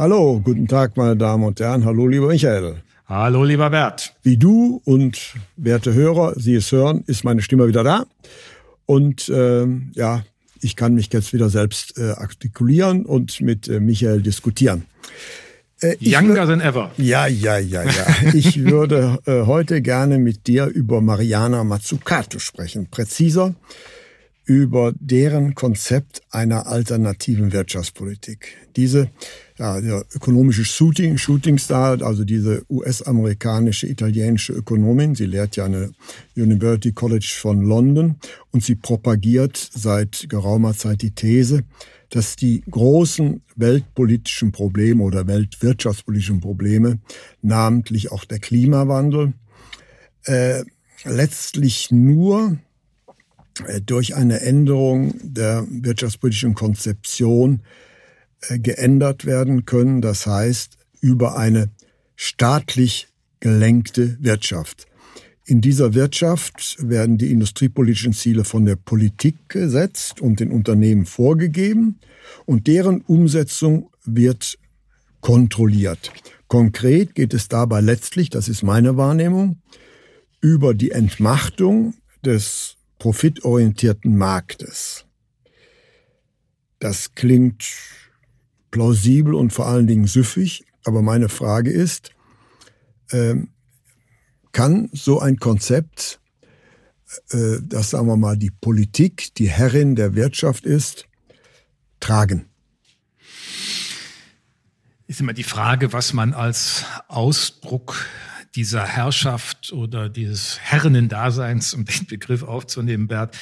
Hallo, guten Tag, meine Damen und Herren. Hallo, lieber Michael. Hallo, lieber Bert. Wie du und werte Hörer, Sie es hören, ist meine Stimme wieder da. Und äh, ja, ich kann mich jetzt wieder selbst äh, artikulieren und mit äh, Michael diskutieren. Äh, Younger than ever. Ja, ja, ja, ja. ich würde äh, heute gerne mit dir über Mariana Mazzucato sprechen. Präziser über deren Konzept einer alternativen Wirtschaftspolitik. Diese ja, der ökonomische Shooting, Shootingstar, also diese US-amerikanische italienische Ökonomin, sie lehrt ja an der University College von London und sie propagiert seit geraumer Zeit die These, dass die großen weltpolitischen Probleme oder weltwirtschaftspolitischen Probleme, namentlich auch der Klimawandel, äh, letztlich nur durch eine Änderung der wirtschaftspolitischen Konzeption äh, geändert werden können. Das heißt, über eine staatlich gelenkte Wirtschaft. In dieser Wirtschaft werden die industriepolitischen Ziele von der Politik gesetzt und den Unternehmen vorgegeben und deren Umsetzung wird kontrolliert. Konkret geht es dabei letztlich, das ist meine Wahrnehmung, über die Entmachtung des profitorientierten Marktes. Das klingt plausibel und vor allen Dingen süffig, aber meine Frage ist, ähm, kann so ein Konzept, äh, das sagen wir mal die Politik, die Herrin der Wirtschaft ist, tragen? Ist immer die Frage, was man als Ausdruck dieser Herrschaft oder dieses Herrendaseins, um den Begriff aufzunehmen, Bert,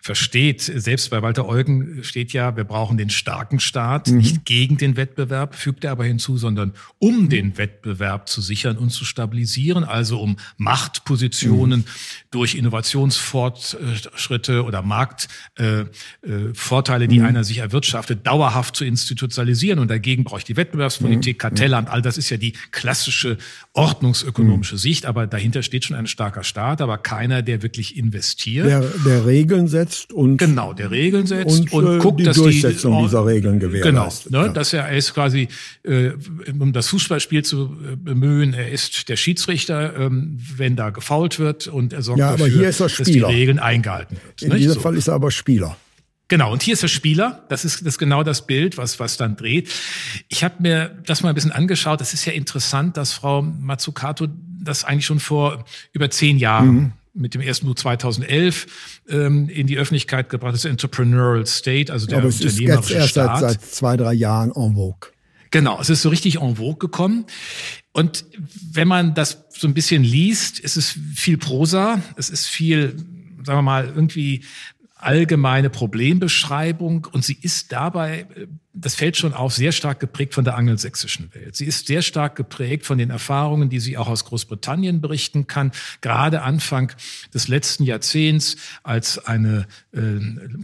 versteht. Selbst bei Walter Eugen steht ja, wir brauchen den starken Staat, mhm. nicht gegen den Wettbewerb, fügt er aber hinzu, sondern um den Wettbewerb zu sichern und zu stabilisieren, also um Machtpositionen mhm. durch Innovationsfortschritte oder Marktvorteile, äh, äh, die mhm. einer sich erwirtschaftet, dauerhaft zu institutionalisieren. Und dagegen brauche ich die Wettbewerbspolitik, mhm. Kartellamt, all das ist ja die klassische Ordnungsökonomie ökonomische Sicht, aber dahinter steht schon ein starker Staat, aber keiner, der wirklich investiert. Der, der Regeln setzt und genau, der Regeln setzt und, und äh, guckt, die dass Durchsetzung die, dieser Regeln gewährleistet. Genau, ne, ja. dass er ist quasi, äh, um das Fußballspiel zu äh, bemühen, er ist der Schiedsrichter, ähm, wenn da gefault wird und er sorgt ja, dafür, dass die Regeln eingehalten wird. In diesem so. Fall ist er aber Spieler. Genau, und hier ist der Spieler. Das ist, das ist genau das Bild, was, was dann dreht. Ich habe mir das mal ein bisschen angeschaut. Es ist ja interessant, dass Frau Mazzucato das eigentlich schon vor über zehn Jahren mhm. mit dem ersten Buch 2011 ähm, in die Öffentlichkeit gebracht, das Entrepreneurial State, also der Aber es ist jetzt erst. Seit, seit zwei, drei Jahren en vogue. Genau, es ist so richtig en vogue gekommen. Und wenn man das so ein bisschen liest, ist es viel Prosa, es ist viel, sagen wir mal, irgendwie allgemeine Problembeschreibung und sie ist dabei äh, das fällt schon auf, sehr stark geprägt von der angelsächsischen Welt. Sie ist sehr stark geprägt von den Erfahrungen, die sie auch aus Großbritannien berichten kann. Gerade Anfang des letzten Jahrzehnts, als eine äh,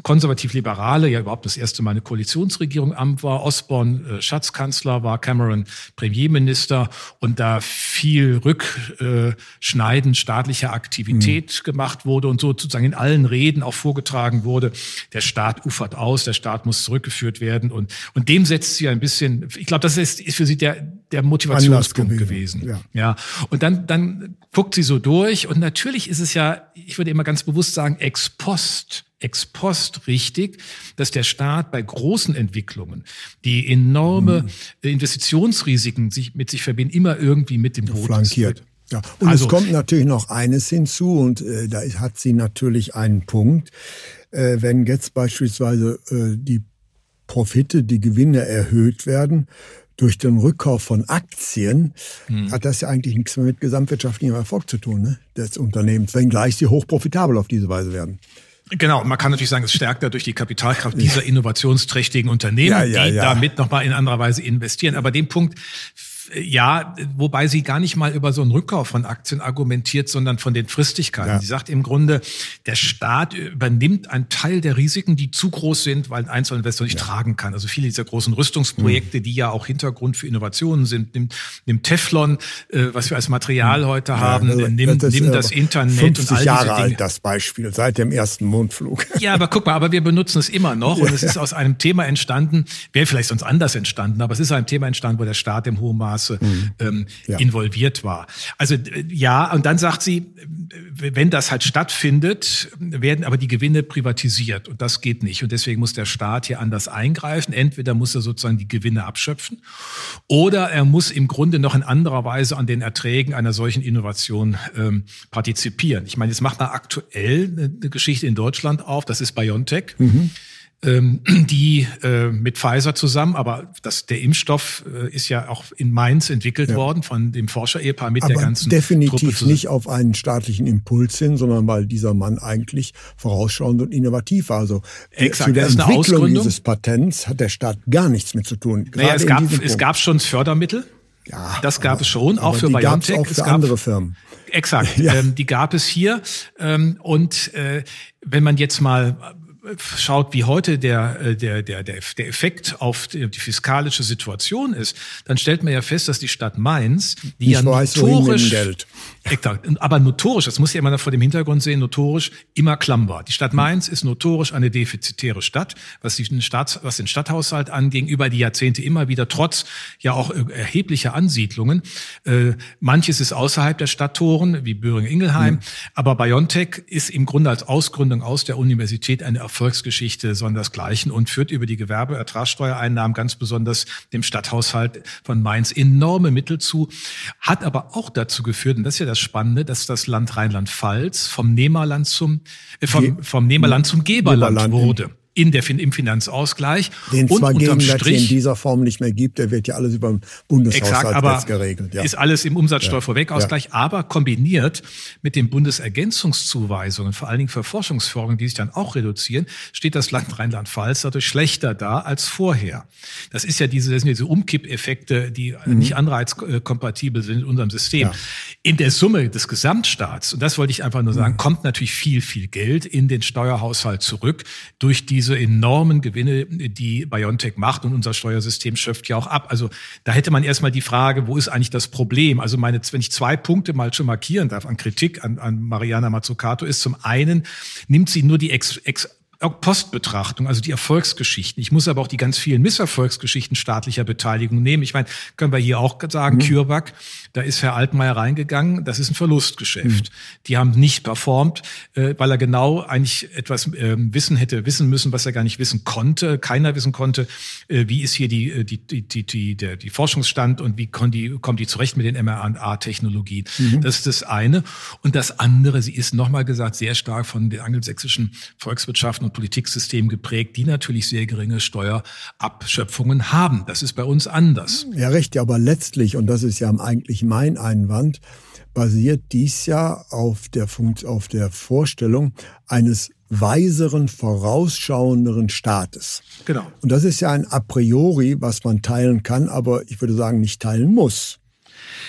konservativ-liberale, ja überhaupt das erste Mal eine Koalitionsregierung am war, Osborne äh, Schatzkanzler war, Cameron Premierminister und da viel Rückschneiden staatlicher Aktivität mhm. gemacht wurde und so sozusagen in allen Reden auch vorgetragen wurde, der Staat ufert aus, der Staat muss zurückgeführt werden und und dem setzt sie ein bisschen, ich glaube, das ist, ist für sie der, der Motivationspunkt gewesen. gewesen. Ja. ja. Und dann, dann guckt sie so durch und natürlich ist es ja, ich würde immer ganz bewusst sagen, ex post ex post richtig, dass der Staat bei großen Entwicklungen, die enorme mhm. Investitionsrisiken sich mit sich verbinden, immer irgendwie mit dem Boot flankiert. Ja, und also, es kommt natürlich noch eines hinzu und äh, da hat sie natürlich einen Punkt. Äh, wenn jetzt beispielsweise äh, die Profite, die Gewinne erhöht werden durch den Rückkauf von Aktien, hm. hat das ja eigentlich nichts mehr mit gesamtwirtschaftlichem Erfolg zu tun, ne, des Unternehmens, wenngleich sie hochprofitabel auf diese Weise werden. Genau, man kann natürlich sagen, es stärkt dadurch die Kapitalkraft dieser innovationsträchtigen Unternehmen, ja, ja, die ja. damit nochmal in anderer Weise investieren. Aber den Punkt Ja, wobei sie gar nicht mal über so einen Rückkauf von Aktien argumentiert, sondern von den Fristigkeiten. Ja. Sie sagt im Grunde, der Staat übernimmt einen Teil der Risiken, die zu groß sind, weil ein Einzelinvestor nicht ja. tragen kann. Also viele dieser großen Rüstungsprojekte, mhm. die ja auch Hintergrund für Innovationen sind, nimmt, nimmt Teflon, äh, was wir als Material heute ja, haben, also, nimmt, das, nimmt das Internet 50 und all Jahre alt das Beispiel seit dem ersten Mondflug. Ja, aber guck mal, aber wir benutzen es immer noch und es ist aus einem Thema entstanden, wäre vielleicht sonst anders entstanden, aber es ist ein Thema entstanden, wo der Staat im hohen Maße mhm. ähm, ja. involviert war. Also ja, und dann sagt sie, wenn das halt stattfindet, werden aber die Gewinne privatisiert und das geht nicht und deswegen muss der Staat hier anders eingreifen. Entweder muss er sozusagen die Gewinne abschöpfen oder er muss im Grunde noch in anderer Weise an den Erträgen einer solchen Innovation ähm, partizipieren. Ich meine, jetzt macht man aktuell eine Geschichte in Deutschland auf, das ist BioNTech. Mhm die äh, mit Pfizer zusammen, aber das, der Impfstoff äh, ist ja auch in Mainz entwickelt ja. worden von dem Forscher-Ehepaar mit aber der ganzen definitiv nicht auf einen staatlichen Impuls hin, sondern weil dieser Mann eigentlich vorausschauend und innovativ war. Also Exakt, zu der Entwicklung dieses Patents hat der Staat gar nichts mit zu tun. Naja, es gab, es gab schon Fördermittel. Ja, das gab aber, es schon, auch für BioNTech. Auch für es gab andere Firmen. Exakt, ja. ähm, die gab es hier. Ähm, und äh, wenn man jetzt mal schaut, wie heute der, äh, der, der, der, der Effekt auf die, die fiskalische Situation ist, dann stellt man ja fest, dass die Stadt Mainz, die ich ja weiß, notorisch, Geld. aber notorisch, das muss ja immer vor dem Hintergrund sehen, notorisch immer klamm war. Die Stadt Mainz ist notorisch eine defizitäre Stadt, was, den Staats, was den Stadthaushalt anging, über die Jahrzehnte immer wieder, trotz ja auch erheblicher Ansiedlungen. Äh, manches ist außerhalb der Stadttoren, wie Böhringen-Ingelheim, mhm. aber Biontech ist im Grunde als Ausgründung aus der Universität eine Erfolgsgeschichte sondersgleichen und führt über die Gewerbeertragssteuereinnahmen ganz besonders dem Stadthaushalt von Mainz enorme Mittel zu, hat aber auch dazu geführt, und das ist ja das Spannende, dass das Land Rheinland-Pfalz vom Nehmerland zum, äh, vom, vom Nehmerland zum Geberland, Geberland wurde in der, im Finanzausgleich. Den zwar gegenwärtig in dieser Form nicht mehr gibt, der wird ja alles über den Bundeshaushalt exakt, geregelt. Ja. Ist alles im Umsatzsteuervorwegausgleich, ja. aber kombiniert mit den Bundesergänzungszuweisungen, vor allen Dingen für Forschungsförderung, die sich dann auch reduzieren, steht das Land Rheinland-Pfalz dadurch schlechter da als vorher. Das ist ja diese, das sind diese Umkippeffekte, die mhm. nicht anreizkompatibel sind in unserem System. Ja. In der Summe des Gesamtstaats, und das wollte ich einfach nur sagen, mhm. kommt natürlich viel, viel Geld in den Steuerhaushalt zurück durch diese diese enormen Gewinne, die BioNTech macht und unser Steuersystem schöpft ja auch ab. Also da hätte man erstmal die Frage, wo ist eigentlich das Problem? Also meine, wenn ich zwei Punkte mal schon markieren darf an Kritik an, an Mariana Mazzucato ist zum einen, nimmt sie nur die Ex, Ex Postbetrachtung, also die Erfolgsgeschichten. Ich muss aber auch die ganz vielen Misserfolgsgeschichten staatlicher Beteiligung nehmen. Ich meine, können wir hier auch sagen, mhm. CureVac, da ist Herr Altmaier reingegangen, das ist ein Verlustgeschäft. Mhm. Die haben nicht performt, äh, weil er genau eigentlich etwas äh, wissen hätte, wissen müssen, was er gar nicht wissen konnte, keiner wissen konnte. Äh, wie ist hier die, äh, die, die, die, die, der, die Forschungsstand und wie kommen die, kommen die zurecht mit den mRNA-Technologien? Mhm. Das ist das eine. Und das andere, sie ist nochmal gesagt, sehr stark von den angelsächsischen Volkswirtschaften und Politiksystem geprägt, die natürlich sehr geringe Steuerabschöpfungen haben. Das ist bei uns anders. Ja, richtig, aber letztlich, und das ist ja eigentlich mein Einwand, basiert dies ja auf der, Funkt, auf der Vorstellung eines weiseren, vorausschauenderen Staates. Genau. Und das ist ja ein A priori, was man teilen kann, aber ich würde sagen, nicht teilen muss.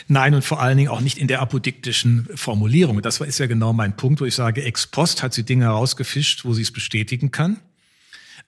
Nein, und vor allen Dingen auch nicht in der apodiktischen Formulierung. Das ist ja genau mein Punkt, wo ich sage, ex post hat sie Dinge herausgefischt, wo sie es bestätigen kann.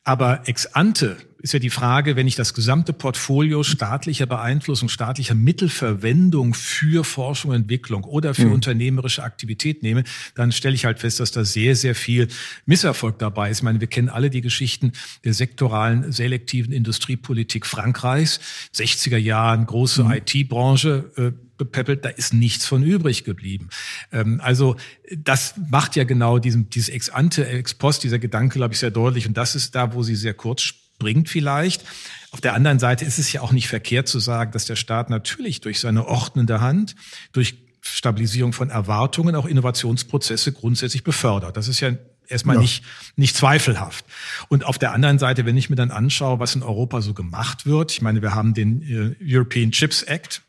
Aber ex ante ist ja die Frage, wenn ich das gesamte Portfolio staatlicher Beeinflussung, staatlicher Mittelverwendung für Forschung und Entwicklung oder für mhm. unternehmerische Aktivität nehme, dann stelle ich halt fest, dass da sehr, sehr viel Misserfolg dabei ist. Ich meine, wir kennen alle die Geschichten der sektoralen, selektiven Industriepolitik Frankreichs, 60er Jahren, große mhm. IT-Branche, äh, bepäppelt, da ist nichts von übrig geblieben. Ähm, also das macht ja genau diesen, dieses Ex-ante, Ex-post, dieser Gedanke, glaube ich, sehr deutlich. Und das ist da, wo sie sehr kurz bringt vielleicht. Auf der anderen Seite ist es ja auch nicht verkehrt zu sagen, dass der Staat natürlich durch seine ordnende Hand, durch Stabilisierung von Erwartungen auch Innovationsprozesse grundsätzlich befördert. Das ist ja erstmal ja. nicht, nicht zweifelhaft. Und auf der anderen Seite, wenn ich mir dann anschaue, was in Europa so gemacht wird, ich meine, wir haben den äh, European Chips Act,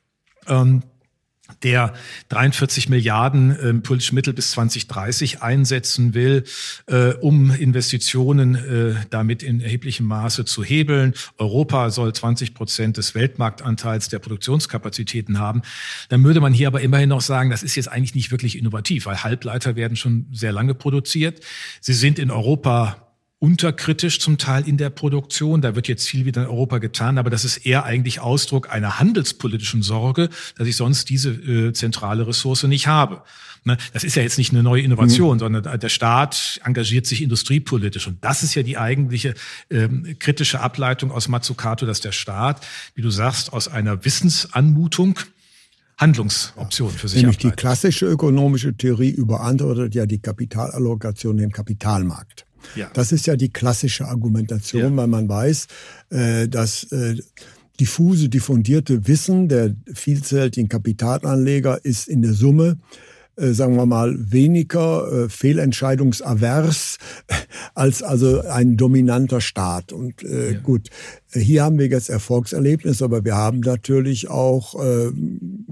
ähm, der 43 Milliarden äh, politische Mittel bis 2030 einsetzen will, äh, um Investitionen äh, damit in erheblichem Maße zu hebeln. Europa soll 20 Prozent des Weltmarktanteils der Produktionskapazitäten haben. Dann würde man hier aber immerhin noch sagen, das ist jetzt eigentlich nicht wirklich innovativ, weil Halbleiter werden schon sehr lange produziert. Sie sind in Europa unterkritisch zum Teil in der Produktion. Da wird jetzt viel wieder in Europa getan, aber das ist eher eigentlich Ausdruck einer handelspolitischen Sorge, dass ich sonst diese äh, zentrale Ressource nicht habe. Ne? Das ist ja jetzt nicht eine neue Innovation, mhm. sondern der Staat engagiert sich industriepolitisch. Und das ist ja die eigentliche ähm, kritische Ableitung aus Mazzucato, dass der Staat, wie du sagst, aus einer Wissensanmutung Handlungsoptionen für sich Nämlich ableitet. die klassische ökonomische Theorie überantwortet ja die Kapitalallokation im Kapitalmarkt. Ja. Das ist ja die klassische Argumentation, ja. weil man weiß, äh, dass äh, diffuse, diffundierte Wissen der vielzähligen Kapitalanleger ist in der Summe äh, sagen wir mal, weniger äh, fehlentscheidungsavers als also ein dominanter Staat. Und äh, ja. gut, hier haben wir jetzt Erfolgserlebnis, aber wir haben natürlich auch äh,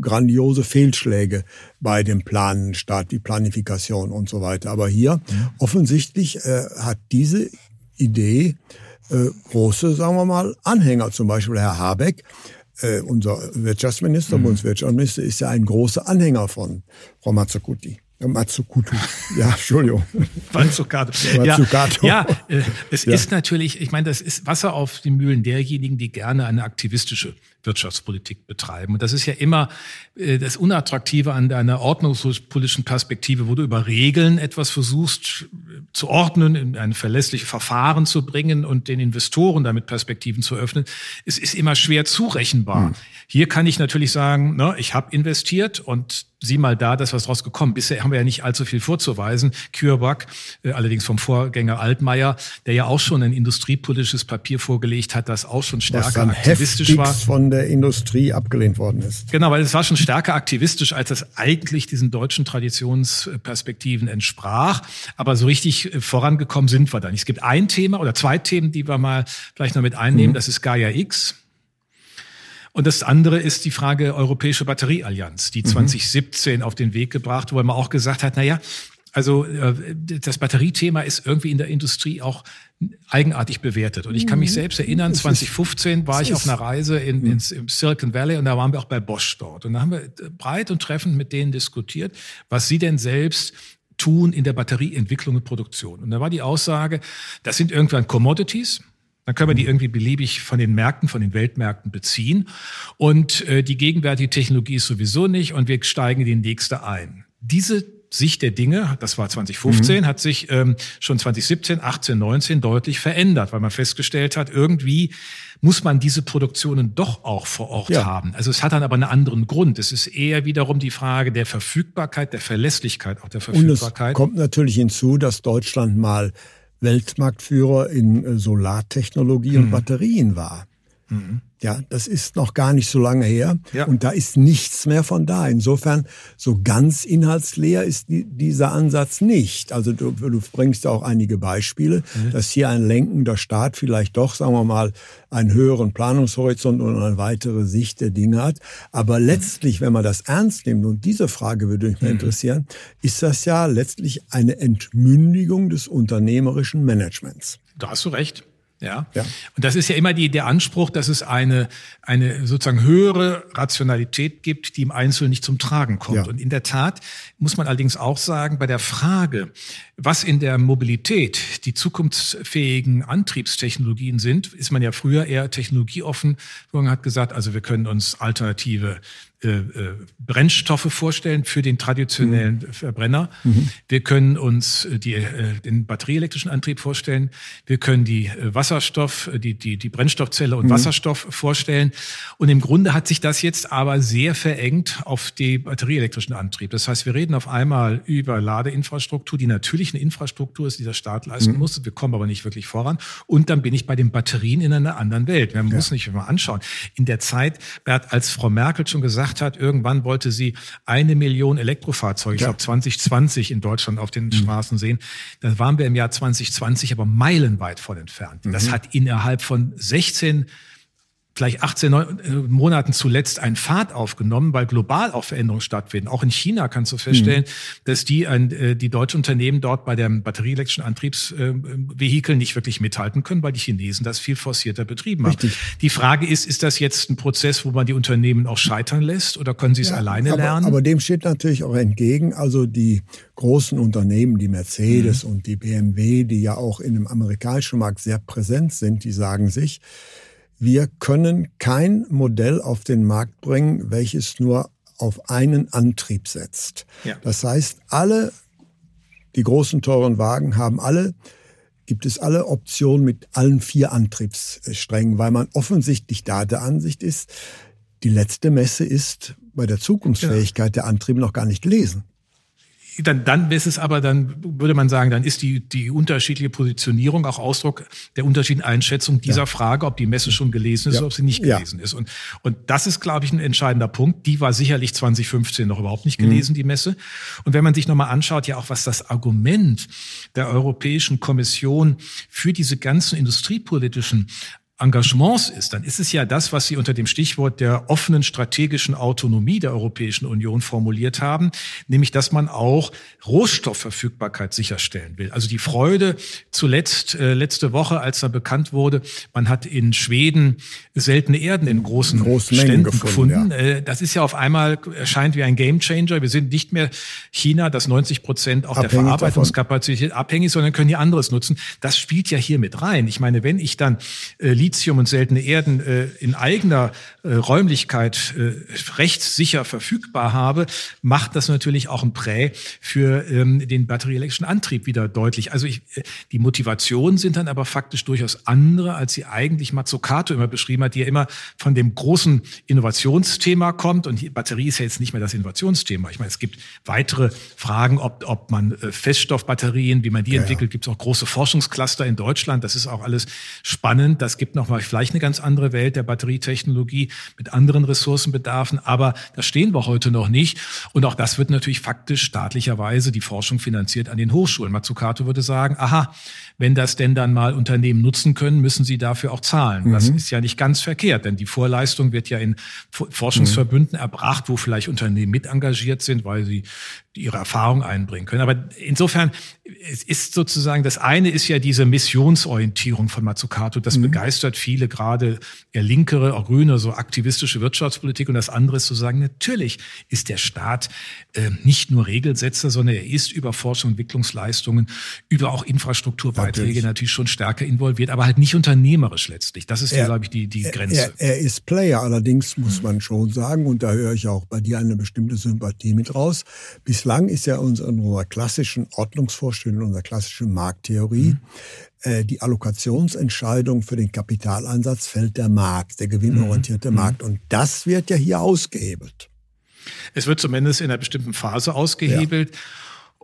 grandiose Fehlschläge bei dem Planenstaat, die Planifikation und so weiter. Aber hier ja. offensichtlich äh, hat diese Idee äh, große, sagen wir mal, Anhänger, zum Beispiel Herr Habeck, äh, unser Wirtschaftsminister, mhm. Bundeswirtschaftsminister, ist ja ein großer Anhänger von Frau Mazzucuti. Äh, Matsukutu. Ja, Entschuldigung. Matsukato. Matsukato. Ja, ja äh, es ja. ist natürlich, ich meine, das ist Wasser auf die Mühlen derjenigen, die gerne eine aktivistische Wirtschaftspolitik betreiben. Und das ist ja immer äh, das Unattraktive an deiner ordnungspolitischen Perspektive, wo du über Regeln etwas versuchst äh, zu ordnen, in ein verlässliches Verfahren zu bringen und den Investoren damit Perspektiven zu öffnen. Es ist immer schwer zurechenbar. Hm. Hier kann ich natürlich sagen, ne, ich habe investiert und sieh mal da, das was draus gekommen. Bisher haben wir ja nicht allzu viel vorzuweisen. CureVac, äh, allerdings vom Vorgänger Altmaier, der ja auch schon ein industriepolitisches Papier vorgelegt hat, das auch schon stärker aktivistisch war. von der Industrie abgelehnt worden ist. Genau, weil es war schon stärker aktivistisch, als es eigentlich diesen deutschen Traditionsperspektiven entsprach. Aber so richtig vorangekommen sind wir da nicht. Es gibt ein Thema oder zwei Themen, die wir mal vielleicht noch mit einnehmen. Mhm. Das ist Gaia X. Und das andere ist die Frage Europäische Batterieallianz, die 2017 mhm. auf den Weg gebracht, wo man auch gesagt hat, na ja, also äh, das Batteriethema ist irgendwie in der Industrie auch eigenartig bewertet. Und ich kann mich mhm. selbst erinnern, 2015 war ich auf einer Reise in, mhm. ins, im Silicon Valley und da waren wir auch bei Bosch dort. Und da haben wir breit und treffend mit denen diskutiert, was sie denn selbst tun in der Batterieentwicklung und Produktion. Und da war die Aussage, das sind irgendwann Commodities, dann können wir die mhm. irgendwie beliebig von den Märkten, von den Weltmärkten beziehen. Und äh, die gegenwärtige Technologie ist sowieso nicht und wir steigen in die nächste ein. Diese Sicht der Dinge, das war 2015, mhm. hat sich ähm, schon 2017, 18, 19 deutlich verändert, weil man festgestellt hat, irgendwie muss man diese Produktionen doch auch vor Ort ja. haben. Also es hat dann aber einen anderen Grund. Es ist eher wiederum die Frage der Verfügbarkeit, der Verlässlichkeit auch der Verfügbarkeit. Und es kommt natürlich hinzu, dass Deutschland mal Weltmarktführer in äh, Solartechnologie mhm. und Batterien war. Mhm. Ja, das ist noch gar nicht so lange her. Ja. Und da ist nichts mehr von da. Insofern, so ganz inhaltsleer ist die, dieser Ansatz nicht. Also du, du bringst auch einige Beispiele, mhm. dass hier ein lenkender Staat vielleicht doch, sagen wir mal, einen höheren Planungshorizont und eine weitere Sicht der Dinge hat. Aber letztlich, wenn man das ernst nimmt, und diese Frage würde mich mal mhm. interessieren, ist das ja letztlich eine Entmündigung des unternehmerischen Managements. Da hast du recht. Ja? ja. Und das ist ja immer die, der Anspruch, dass es eine, eine sozusagen höhere Rationalität gibt, die im Einzelnen nicht zum Tragen kommt. Ja. Und in der Tat muss man allerdings auch sagen, bei der Frage, was in der Mobilität die zukunftsfähigen Antriebstechnologien sind, ist man ja früher eher technologieoffen. Man hat gesagt, also wir können uns alternative Brennstoffe vorstellen für den traditionellen mhm. Verbrenner. Mhm. Wir können uns äh, die, äh, den batterieelektrischen Antrieb vorstellen. Wir können die äh, Wasserstoff, die, die, die Brennstoffzelle und mhm. Wasserstoff vorstellen. Und im Grunde hat sich das jetzt aber sehr verengt auf den batterieelektrischen Antrieb. Das heißt, wir reden auf einmal über Ladeinfrastruktur, die natürlich eine Infrastruktur ist, die der Staat leisten mhm. muss. Wir kommen aber nicht wirklich voran. Und dann bin ich bei den Batterien in einer anderen Welt. Man ja. muss nicht mal anschauen. In der Zeit, Bert, als Frau Merkel schon gesagt gesagt hat, irgendwann wollte sie eine Million Elektrofahrzeuge, ich ja. glaube 2020 in Deutschland auf den mhm. Straßen sehen. Da waren wir im Jahr 2020 aber meilenweit von entfernt. Mhm. Das hat innerhalb von 16 vielleicht 18 äh, Monaten zuletzt einen Fahrt aufgenommen, weil global auch Veränderungen stattfinden. Auch in China kannst du feststellen, mhm. dass die, äh, die deutschen Unternehmen dort bei dem batterieelektrischen Antriebsvehikeln nicht wirklich mithalten können, weil die Chinesen das viel forcierter betrieben haben. Richtig. Die Frage ist, ist das jetzt ein Prozess, wo man die Unternehmen auch scheitern lässt oder können sie es ja, alleine aber, lernen? Aber dem steht natürlich auch entgegen, also die großen Unternehmen, die Mercedes mhm. und die BMW, die ja auch in dem amerikanischen Markt sehr präsent sind, die sagen sich, wir können kein Modell auf den Markt bringen, welches nur auf einen Antrieb setzt. Ja. Das heißt, alle die großen teuren Wagen haben alle gibt es alle Optionen mit allen vier Antriebssträngen, weil man offensichtlich da der Ansicht ist, die letzte Messe ist bei der Zukunftsfähigkeit der Antriebe noch gar nicht gelesen dann, dann ist es aber, dann würde man sagen, dann ist die, die unterschiedliche Positionierung auch Ausdruck der unterschiedlichen Einschätzung dieser ja. Frage, ob die Messe schon gelesen ist ja. oder ob sie nicht gelesen ja. ist. Und, und das ist, glaube ich, ein entscheidender Punkt. Die war sicherlich 2015 noch überhaupt nicht gelesen, mhm. die Messe. Und wenn man sich nochmal anschaut, ja auch was das Argument der Europäischen Kommission für diese ganzen industriepolitischen Engagements ist, dann ist es ja das, was Sie unter dem Stichwort der offenen strategischen Autonomie der Europäischen Union formuliert haben, nämlich dass man auch Rohstoffverfügbarkeit sicherstellen will. Also die Freude zuletzt, äh, letzte Woche, als da bekannt wurde, man hat in Schweden seltene Erden in großen Großen Ständen gefunden. gefunden. Ja. Äh, das ist ja auf einmal, erscheint wie ein Gamechanger. Wir sind nicht mehr China, das 90 Prozent auch abhängig der Verarbeitungskapazität davon. abhängig, sondern können hier anderes nutzen. Das spielt ja hier mit rein. Ich meine, wenn ich dann äh, Lithium und seltene Erden äh, in eigener äh, Räumlichkeit äh, rechtssicher verfügbar habe, macht das natürlich auch ein Prä für ähm, den batterieelektrischen Antrieb wieder deutlich. Also ich, äh, die Motivationen sind dann aber faktisch durchaus andere, als sie eigentlich Mazzucato immer beschrieben hat, die ja immer von dem großen Innovationsthema kommt. Und die Batterie ist ja jetzt nicht mehr das Innovationsthema. Ich meine, es gibt weitere Fragen, ob, ob man äh, Feststoffbatterien, wie man die ja, entwickelt, gibt es auch große Forschungscluster in Deutschland. Das ist auch alles spannend. Das gibt noch mal vielleicht eine ganz andere Welt der Batterietechnologie mit anderen Ressourcenbedarfen. Aber da stehen wir heute noch nicht. Und auch das wird natürlich faktisch staatlicherweise die Forschung finanziert an den Hochschulen. Mazzucato würde sagen, aha, wenn das denn dann mal Unternehmen nutzen können, müssen sie dafür auch zahlen. Mhm. Das ist ja nicht ganz verkehrt, denn die Vorleistung wird ja in Forschungsverbünden mhm. erbracht, wo vielleicht Unternehmen mit engagiert sind, weil sie ihre Erfahrung einbringen können. Aber insofern, es ist sozusagen, das eine ist ja diese Missionsorientierung von Mazzucato. Das mhm. begeistert viele, gerade eher linkere, auch grüne, so aktivistische Wirtschaftspolitik. Und das andere ist zu sagen, natürlich ist der Staat äh, nicht nur Regelsetzer, sondern er ist über Forschung und Entwicklungsleistungen, über auch Infrastrukturbeiträge natürlich. natürlich schon stärker involviert, aber halt nicht unternehmerisch letztlich. Das ist, glaube ich, die, die Grenze. Er, er, ist Player, allerdings muss mhm. man schon sagen, und da höre ich auch bei dir eine bestimmte Sympathie mit raus. Bislang ist ja uns in unserer klassischen Ordnungsvorstellung, unserer klassischen Markttheorie, mhm äh, die Allokationsentscheidung für den Kapitaleinsatz fällt der Markt, der gewinnorientierte mhm. Markt. Und das wird ja hier ausgehebelt. Es wird zumindest in einer bestimmten Phase ausgehebelt. Ja.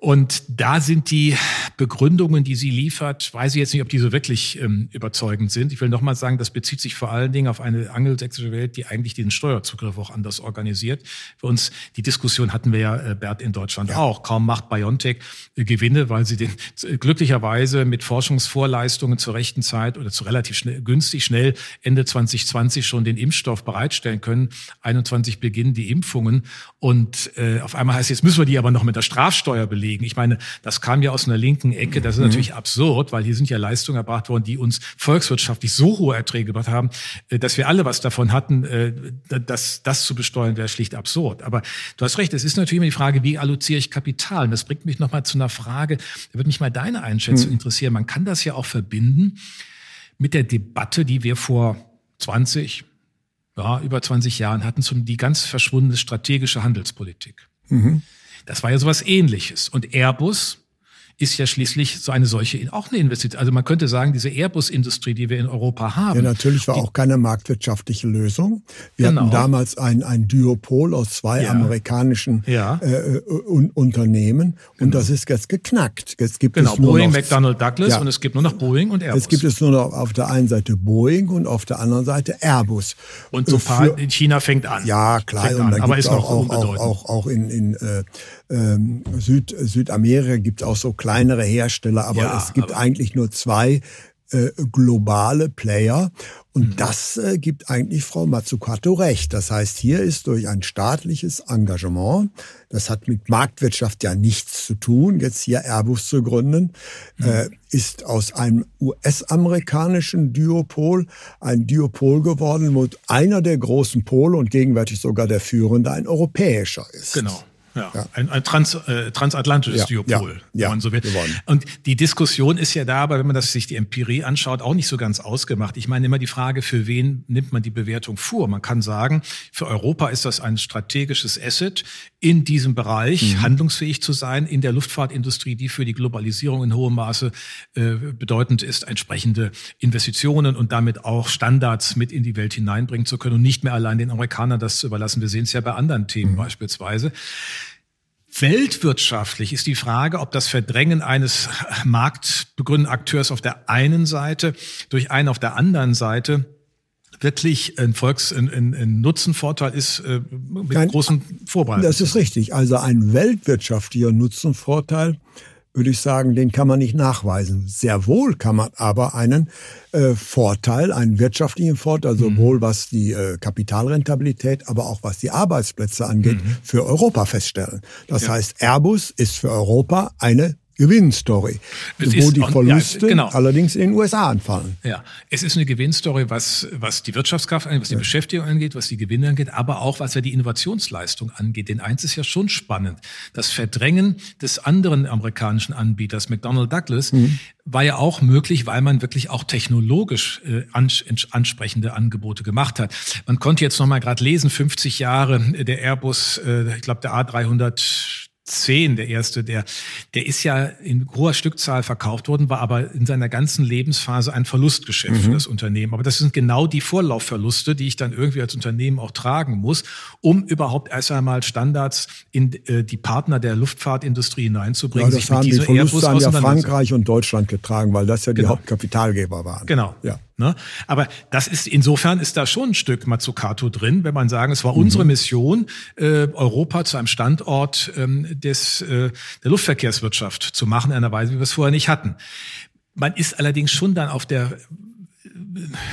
Und da sind die Begründungen, die sie liefert, weiß ich jetzt nicht, ob die so wirklich ähm, überzeugend sind. Ich will nochmal sagen, das bezieht sich vor allen Dingen auf eine angelsächsische Welt, die eigentlich den Steuerzugriff auch anders organisiert. Für uns, die Diskussion hatten wir ja, äh, Bert, in Deutschland ja. auch. Kaum macht BioNTech äh, Gewinne, weil sie den äh, glücklicherweise mit Forschungsvorleistungen zur rechten Zeit oder zu relativ schnell, günstig schnell Ende 2020 schon den Impfstoff bereitstellen können. 21 beginnen die Impfungen und äh, auf einmal heißt, jetzt müssen wir die aber noch mit der Strafsteuer belegen belegen. Ich meine, das kam ja aus einer linken Ecke. Das ist mhm. natürlich absurd, weil hier sind ja Leistungen erbracht worden, die uns volkswirtschaftlich so hohe Erträge gebracht haben, äh, dass wir alle was davon hatten. Äh, dass das zu besteuern wäre schlicht absurd. Aber du hast recht, es ist natürlich immer die Frage, wie alloziere ich Kapital? Und das bringt mich nochmal zu einer Frage, da würde mich mal deine Einschätzung mhm. interessieren. Man kann das ja auch verbinden mit der Debatte, die wir vor 20, ja, über 20 Jahren hatten, zum die ganz verschwundene strategische Handelspolitik. Mhm. Das war ja sowas ähnliches. Und Airbus ist ja schließlich so eine solche auch eine Investition. Also man könnte sagen, diese Airbus-Industrie, die wir in Europa haben. Ja, natürlich war auch keine marktwirtschaftliche Lösung. Wir genau. hatten damals ein, ein Duopol aus zwei ja. amerikanischen ja. Äh, un Unternehmen und genau. das ist jetzt geknackt. Jetzt gibt genau, es nur Boeing, noch, McDonnell Douglas ja. und es gibt nur noch Boeing und Airbus. Jetzt gibt es nur noch auf der einen Seite Boeing und auf der anderen Seite Airbus. Und so ein paar in China fängt an. Ja, klar. und dann aber ist auch, auch, auch, auch, auch in, in äh, ähm, Süd, Südamerika gibt es auch so kleinere Hersteller, aber ja, es gibt aber eigentlich nur zwei äh, globale Player. Und mhm. das äh, gibt eigentlich Frau Mazzucato recht. Das heißt, hier ist durch ein staatliches Engagement, das hat mit Marktwirtschaft ja nichts zu tun, jetzt hier Airbus zu gründen, mhm. äh, ist aus einem US-amerikanischen Duopol ein Duopol geworden, wo einer der großen Pole und gegenwärtig sogar der führende ein europäischer ist. Genau. Ja, ja. Ein, ein Trans, äh, transatlantisches ja, Duopol, ja, wenn man so will. Und die Diskussion ist ja da, aber wenn man das sich die Empirie anschaut, auch nicht so ganz ausgemacht. Ich meine immer die Frage, für wen nimmt man die Bewertung vor? Man kann sagen, für Europa ist das ein strategisches Asset, in diesem Bereich mhm. handlungsfähig zu sein, in der Luftfahrtindustrie, die für die Globalisierung in hohem Maße äh, bedeutend ist, entsprechende Investitionen und damit auch Standards mit in die Welt hineinbringen zu können und nicht mehr allein den Amerikanern das zu überlassen. Wir sehen es ja bei anderen Themen mhm. beispielsweise. Weltwirtschaftlich ist die Frage, ob das Verdrängen eines marktbegründeten Akteurs auf der einen Seite durch einen auf der anderen Seite wirklich ein Volks, ein, ein, ein Nutzenvorteil ist äh, mit Nein, großen Vorbehalten. Das ist richtig. Also ein weltwirtschaftlicher Nutzenvorteil würde ich sagen, den kann man nicht nachweisen. Sehr wohl kann man aber einen äh, Vorteil, einen wirtschaftlichen Vorteil, sowohl mhm. was die äh, Kapitalrentabilität, aber auch was die Arbeitsplätze angeht, mhm. für Europa feststellen. Das ja. heißt, Airbus ist für Europa eine Gewinnstory, es wo die Verluste ja, genau. allerdings in den USA anfallen. Ja, es ist eine Gewinnstory, was, was die Wirtschaftskraft angeht, was die ja. Beschäftigung angeht, was die Gewinne angeht, aber auch was ja die Innovationsleistung angeht. Denn eins ist ja schon spannend. Das Verdrängen des anderen amerikanischen Anbieters, McDonnell Douglas, mhm. war ja auch möglich, weil man wirklich auch technologisch äh, ansprechende Angebote gemacht hat. Man konnte jetzt noch mal gerade lesen, 50 Jahre der Airbus, äh, ich glaube der A300 10, der erste, der, der ist ja in hoher Stückzahl verkauft worden, war aber in seiner ganzen Lebensphase ein Verlustgeschäft mhm. für das Unternehmen. Aber das sind genau die Vorlaufverluste, die ich dann irgendwie als Unternehmen auch tragen muss, um überhaupt erst einmal Standards in äh, die Partner der Luftfahrtindustrie hineinzubringen. Ja, das haben die Verluste haben ja Frankreich und Deutschland getragen, weil das ja die genau. Hauptkapitalgeber waren. Genau. Ja. Ne? Aber das ist insofern ist da schon ein Stück Mazzucato drin, wenn man sagen, es war mhm. unsere Mission, äh, Europa zu einem Standort ähm, des äh, der Luftverkehrswirtschaft zu machen, in einer Weise, wie wir es vorher nicht hatten. Man ist allerdings schon dann auf der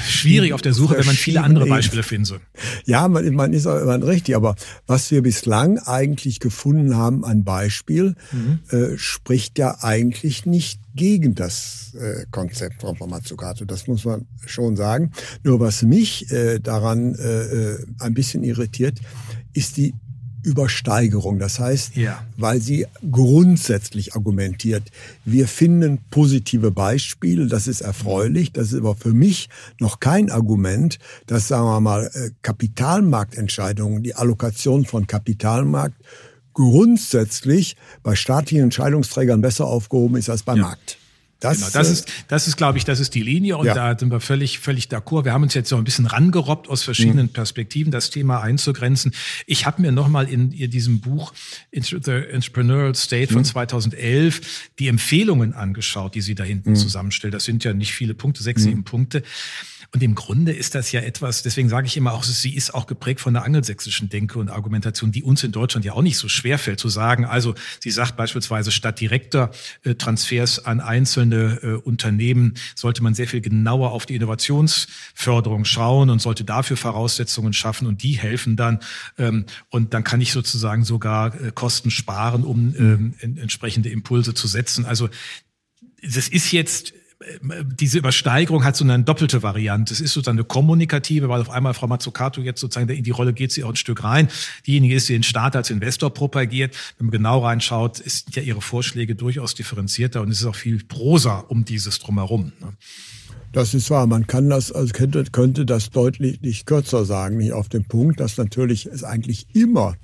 schwierig auf der Suche, wenn man viele andere Beispiele finden soll. Ja, man, man ist auch richtig, aber was wir bislang eigentlich gefunden haben an Beispiel, mhm. äh, spricht ja eigentlich nicht gegen das äh, Konzept von Mazzucato. Das muss man schon sagen. Nur was mich äh, daran äh, äh ein bisschen irritiert, ist die Übersteigerung. Das heißt, ja. weil sie grundsätzlich argumentiert, wir finden positive Beispiele, das ist erfreulich, das ist aber für mich noch kein Argument, dass, sagen wir mal, äh, Kapitalmarktentscheidungen, die Allokation von Kapitalmarkt grundsätzlich bei staatlichen Entscheidungsträgern besser aufgehoben ist als beim ja. Markt. Das, genau, das ist, das ist, glaube ich, das ist die Linie und ja. da sind wir völlig, völlig d'accord. Wir haben uns jetzt so ein bisschen rangerobbt, aus verschiedenen mhm. Perspektiven das Thema einzugrenzen. Ich habe mir nochmal in diesem Buch The Entrepreneurial State von mhm. 2011 die Empfehlungen angeschaut, die sie da hinten mhm. zusammenstellt. Das sind ja nicht viele Punkte, sechs, mhm. sieben Punkte. Und im Grunde ist das ja etwas, deswegen sage ich immer auch, sie ist auch geprägt von der angelsächsischen Denke und Argumentation, die uns in Deutschland ja auch nicht so schwer fällt zu sagen. Also sie sagt beispielsweise, statt direkter äh, Transfers an einzelne äh, Unternehmen sollte man sehr viel genauer auf die Innovationsförderung schauen und sollte dafür Voraussetzungen schaffen und die helfen dann. Ähm, und dann kann ich sozusagen sogar äh, Kosten sparen, um ähm, entsprechende Impulse zu setzen. Also das ist jetzt diese Übersteigerung hat so eine doppelte Variante. Es ist sozusagen eine kommunikative, weil auf einmal Frau Mazzucato jetzt sozusagen in die Rolle geht sie auch ein Stück rein. Diejenige ist, die den Staat als Investor propagiert. Wenn man genau reinschaut, ist ja ihre Vorschläge durchaus differenzierter und es ist auch viel Prosa um dieses drumherum. Ne? Das ist wahr. Man kann das, also könnte, könnte das deutlich nicht kürzer sagen, nicht auf den Punkt, dass natürlich es eigentlich immer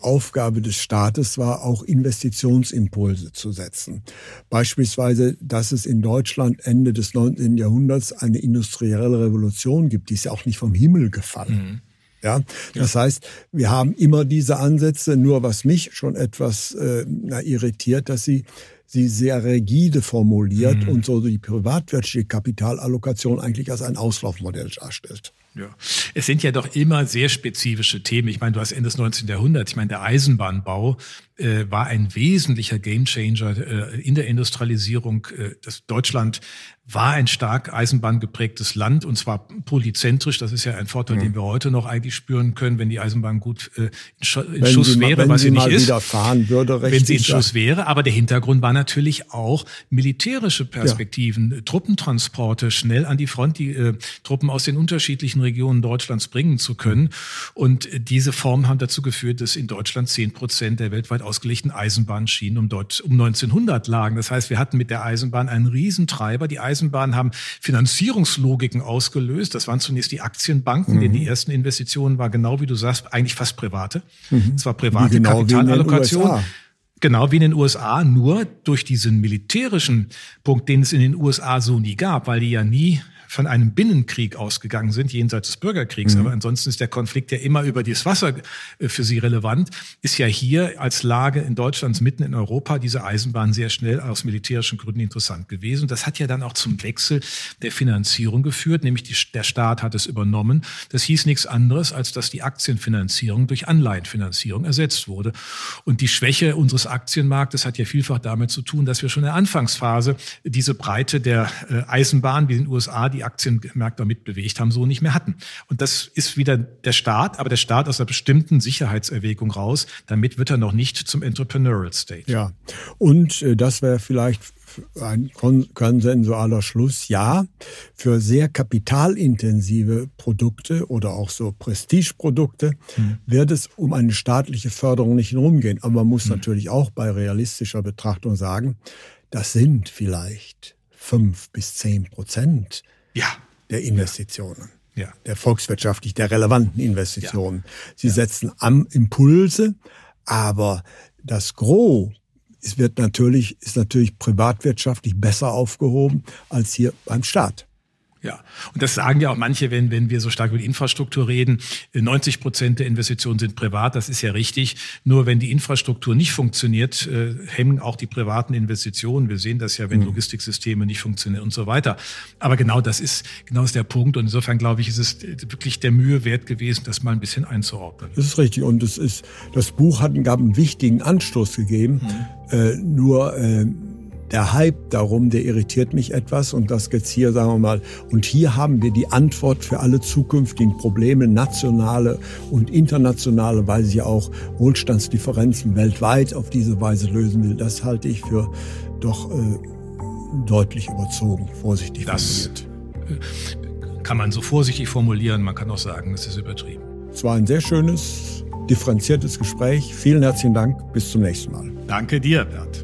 Aufgabe des Staates war, auch Investitionsimpulse zu setzen. Beispielsweise, dass es in Deutschland Ende des 19. Jahrhunderts eine industrielle Revolution gibt, die ist ja auch nicht vom Himmel gefallen. Mhm. Ja, das ja. heißt, wir haben immer diese Ansätze. Nur was mich schon etwas äh, irritiert, dass sie sie sehr rigide formuliert mhm. und so die privatwirtschaftliche Kapitalallokation eigentlich als ein Auslaufmodell darstellt. Ja, es sind ja doch immer sehr spezifische Themen. Ich meine, du hast Ende des 19. Jahrhunderts, ich meine, der Eisenbahnbau äh, war ein wesentlicher Gamechanger äh, in der Industrialisierung. Äh, das Deutschland war ein stark eisenbahngeprägtes Land und zwar polyzentrisch. Das ist ja ein Vorteil, mhm. den wir heute noch eigentlich spüren können, wenn die Eisenbahn gut äh, in, Schuss sie, wäre, was sie, nicht ist. Würde, wenn sie in Schuss wäre. Aber der Hintergrund war natürlich auch militärische Perspektiven, ja. Truppentransporte schnell an die Front, die äh, Truppen aus den unterschiedlichen Regionen Deutschlands bringen zu können. Und diese Formen haben dazu geführt, dass in Deutschland zehn Prozent der weltweit ausgelegten Eisenbahnschienen um, dort, um 1900 lagen. Das heißt, wir hatten mit der Eisenbahn einen Riesentreiber. Die Eisenbahnen haben Finanzierungslogiken ausgelöst. Das waren zunächst die Aktienbanken, mhm. denn die ersten Investitionen war genau wie du sagst, eigentlich fast private. Mhm. Es war private genau Kapitalallokation. Genau wie in den USA, nur durch diesen militärischen Punkt, den es in den USA so nie gab, weil die ja nie von einem Binnenkrieg ausgegangen sind, jenseits des Bürgerkriegs, mhm. aber ansonsten ist der Konflikt ja immer über das Wasser äh, für sie relevant, ist ja hier als Lage in Deutschlands mitten in Europa diese Eisenbahn sehr schnell aus militärischen Gründen interessant gewesen. Das hat ja dann auch zum Wechsel der Finanzierung geführt, nämlich die, der Staat hat es übernommen. Das hieß nichts anderes, als dass die Aktienfinanzierung durch Anleihenfinanzierung ersetzt wurde. Und die Schwäche unseres Aktienmarktes hat ja vielfach damit zu tun, dass wir schon in der Anfangsphase diese Breite der äh, Eisenbahn wie in den USA, die Aktienmärkte mitbewegt haben, so nicht mehr hatten. Und das ist wieder der Staat, aber der Staat aus einer bestimmten Sicherheitserwägung raus. Damit wird er noch nicht zum Entrepreneurial State. Ja, und äh, das wäre vielleicht ein konsensualer Schluss, ja, für sehr kapitalintensive Produkte oder auch so Prestigeprodukte hm. wird es um eine staatliche Förderung nicht rumgehen. Aber man muss hm. natürlich auch bei realistischer Betrachtung sagen, das sind vielleicht fünf bis zehn Prozent ja. der Investitionen. Ja. Der volkswirtschaftlich, der relevanten Investitionen. Ja. Sie setzen am Impulse, aber das Gros es wird natürlich, ist natürlich privatwirtschaftlich besser aufgehoben als hier beim Staat. Ja, und das sagen ja auch manche, wenn, wenn wir so stark über die Infrastruktur reden. 90 Prozent der Investitionen sind privat, das ist ja richtig. Nur wenn die Infrastruktur nicht funktioniert, äh, hemmen auch die privaten Investitionen. Wir sehen das ja, wenn mhm. Logistiksysteme nicht funktionieren und so weiter. Aber genau das ist, genau ist der Punkt. Und insofern glaube ich, ist es wirklich der Mühe wert gewesen, das mal ein bisschen einzuordnen. Das ist richtig. Und es ist, das Buch hat, gab einen wichtigen Anstoß gegeben. Mhm. Äh, nur, äh, der Hype darum, der irritiert mich etwas und das jetzt hier, sagen wir mal, und hier haben wir die Antwort für alle zukünftigen Probleme, nationale und internationale, weil sie auch Wohlstandsdifferenzen weltweit auf diese Weise lösen will. Das halte ich für doch äh, deutlich überzogen, vorsichtig das formuliert. Kann man so vorsichtig formulieren, man kann auch sagen, es ist übertrieben. Es war ein sehr schönes, differenziertes Gespräch. Vielen herzlichen Dank. Bis zum nächsten Mal. Danke dir, Bert.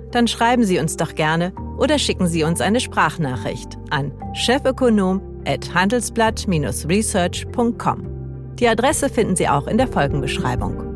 dann schreiben Sie uns doch gerne oder schicken Sie uns eine Sprachnachricht an chefökonom@handelsblatt-research.com. Die Adresse finden Sie auch in der Folgenbeschreibung.